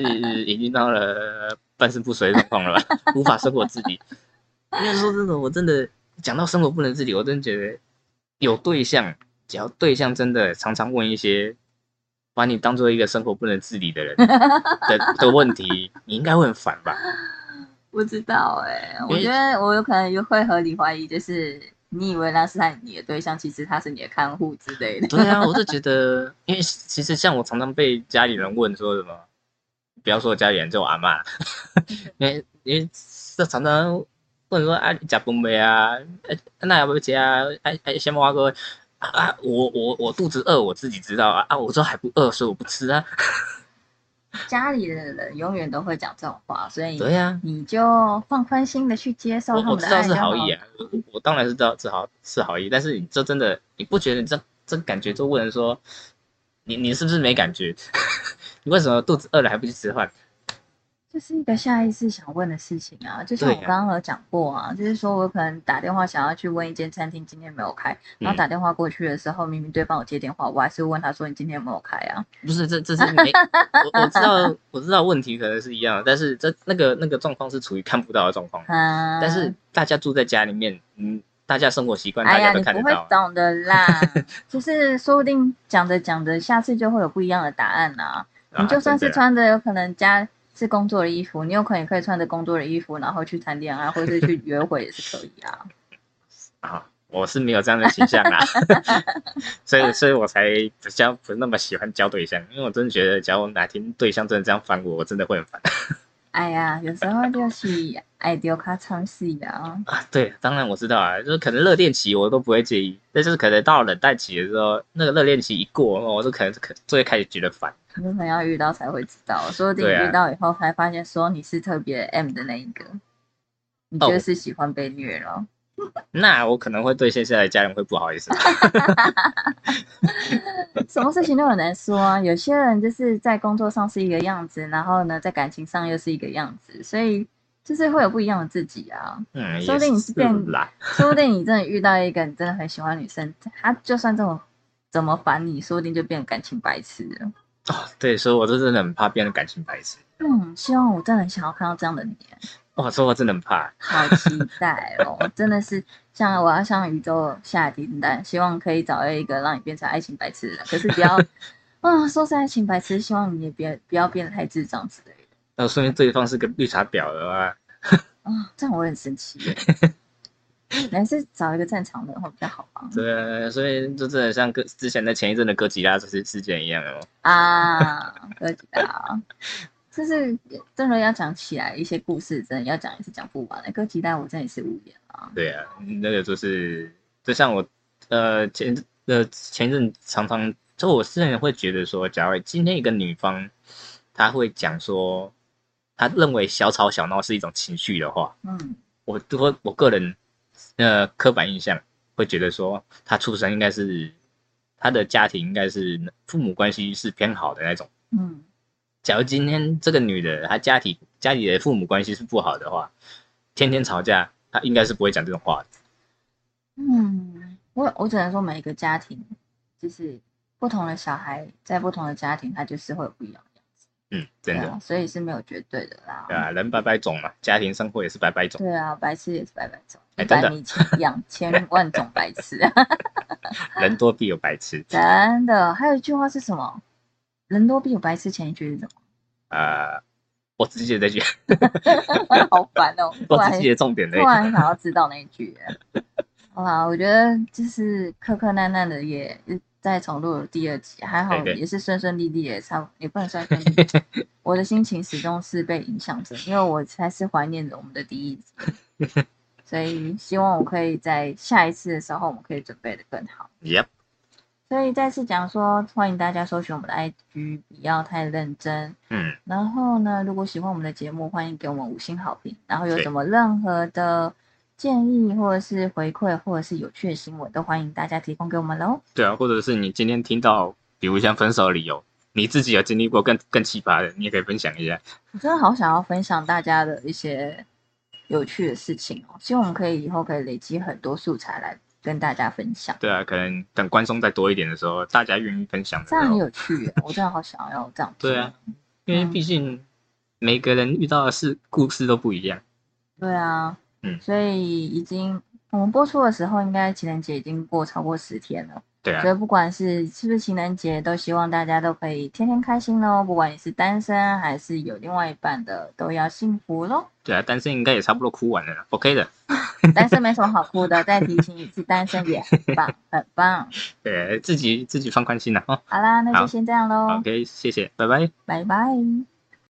已经到了半身不遂的状况了吧，无法生活自理。[LAUGHS] 因为说真的，我真的讲到生活不能自理，我真的觉得有对象，只要对象真的常常问一些把你当做一个生活不能自理的人的 [LAUGHS] 的问题，你应该会很烦吧？不知道哎、我觉得我有可能也会合理怀疑，就是你以为那是他你的对象，其实他是你的看护之类的。对啊，我就觉得，因为其实像我常常被家里人问说什么，不要说家里人，就我阿妈，[LAUGHS] 因为因为这常常问说啊，你吃饭没啊？哎，那要不要吃啊？哎哎，先挖个啊啊，我我我肚子饿，我自己知道啊啊，我说还不饿，所以我不吃啊。家里的人永远都会讲这种话，所以对呀、你就放宽心的去接受我他们的我知道是好好意啊，我我当然是知道是好是好意，但是你这真的你不觉得这这感觉就问人说，你你是不是没感觉？[LAUGHS] 你为什么肚子饿了还不去吃饭？就是一个下意识想问的事情啊，就像我刚刚有讲过啊，就是说我可能打电话想要去问一间餐厅今天没有开，然后嗯打电话过去的时候，明明对方有接电话，我还是问他说你今天有没有开啊？不是，这这是没我我知道我知道问题可能是一样的，但是这那个那个状况是处于看不到的状况，嗯，但是大家住在家里面，嗯，大家生活习惯大哎呀，家都你不会看得到。懂的啦，[LAUGHS] 就是说不定讲着讲着，下次就会有不一样的答案啊。你就算是穿着有可能家是工作的衣服，你有可能也可以穿着工作的衣服，然后去谈恋爱或者是去 [LAUGHS] 约会也是可以啊。啊，我是没有这样的倾向啦，[LAUGHS] 所以所以我才比较不那么喜欢交对象，因为我真的觉得，假如哪天对象真的这样烦我，我真的会很烦 [LAUGHS] 哎呀，有时候就是爱丢卡唱戏啊。啊。对，当然我知道啊，就是可能热恋期我都不会介意，但是可能到了冷淡期的时候，那个热恋期一过，我就可能可就会开始觉得烦。你可能要遇到才会知道，说不定遇到以后才发现说你是特别 M 的那一个，你哦就是喜欢被虐了。[LAUGHS] 那我可能会对现在的家人会不好意思。[LAUGHS] 什么事情都很难说啊。有些人就是在工作上是一个样子，然后呢，在感情上又是一个样子，所以就是会有不一样的自己啊。嗯，说不定你是变啦。说不定你真的遇到一个你真的很喜欢女生，她就算这么怎么烦你，说不定就变感情白痴了。哦，对，所以我是真的很怕变成感情白痴。嗯，希望我真的很想要看到这样的你，哇，说我真的很怕。好期待哦！真的是像我要向宇宙下订单，希望可以找到一个让你变成爱情白痴的人，可是不要 [LAUGHS] 啊，说是爱情白痴，希望你也别不要变得太智障之类的。那说明对方是个绿茶婊的话，啊，这样我很生气耶。[LAUGHS] 你还是找一个正常的会比较好吧？对，所以就真的像哥之前的前一阵的哥吉拉这些事件一样哦。啊，哥吉拉，就是真的要讲起来一些故事，真的要讲也是讲不完的。哥吉拉我真的是无言啊。对啊，那个就是就像我呃前呃前一阵常常就我私人会觉得说，假如今天一个女方她会讲说，她认为小吵小闹是一种情绪的话，嗯我都会我个人呃刻板印象会觉得说，他出生应该是他的家庭应该是父母关系是偏好的那种。嗯假如今天这个女的她家庭家里的父母关系是不好的话，天天吵架，她应该是不会讲这种话的。嗯，我我只能说每一个家庭就是不同的小孩在不同的家庭，他就是会有不一样的样子。嗯，真的。所以是没有绝对的啦。对啊，人百百种嘛，家庭生活也是百百种。对啊，白痴也是百百种，哎真的一百米千样 [LAUGHS] 千万种白痴。[LAUGHS] 人多必有白痴。[LAUGHS] 真的，还有一句话是什么？人多必有白痴。前一句是什么？呃，我只记得这句，好烦哦！我只记得重点的突。然想要知道那一句耶。好啦，我觉得就是磕磕绊绊的也在重录了第二集，还好也是顺顺利利，也差不也不能算顺利。我的心情始终是被影响着，因为我还是怀念着我们的第一集，所以希望我可以在下一次的时候，我们可以准备的更好。Yep，所以再次讲说，欢迎大家搜寻我们的 IG，不要太认真。嗯，然后呢，如果喜欢我们的节目，欢迎给我们五星好评。然后有什么任何的建议，或者是回馈，或者是有趣的新闻，都欢迎大家提供给我们喽。对啊，或者是你今天听到，比如像分手理由，你自己有经历过更更奇葩的，你也可以分享一下。我真的好想要分享大家的一些有趣的事情哦，希望我们可以以后可以累积很多素材来跟大家分享，对啊，可能等观众再多一点的时候，大家愿意分享这样很，有趣。我真的好想要这样。[LAUGHS] 对啊，因为嗯毕竟每个人遇到的事故事都不一样。对啊，嗯所以已经我们播出的时候，应该情人节已经过超过十天了。对啊所，以不管是是不是情人节，都希望大家都可以天天开心喽。不管你是单身还是有另外一半的，都要幸福喽。对啊，单身应该也差不多哭完了啦，OK 的。[LAUGHS] 单身没什么好哭的，再提醒一次，单身也很棒，[LAUGHS] 很棒。对，自己自己放宽心了哦。好啦，那就先这样喽，OK，谢谢，拜拜。拜拜。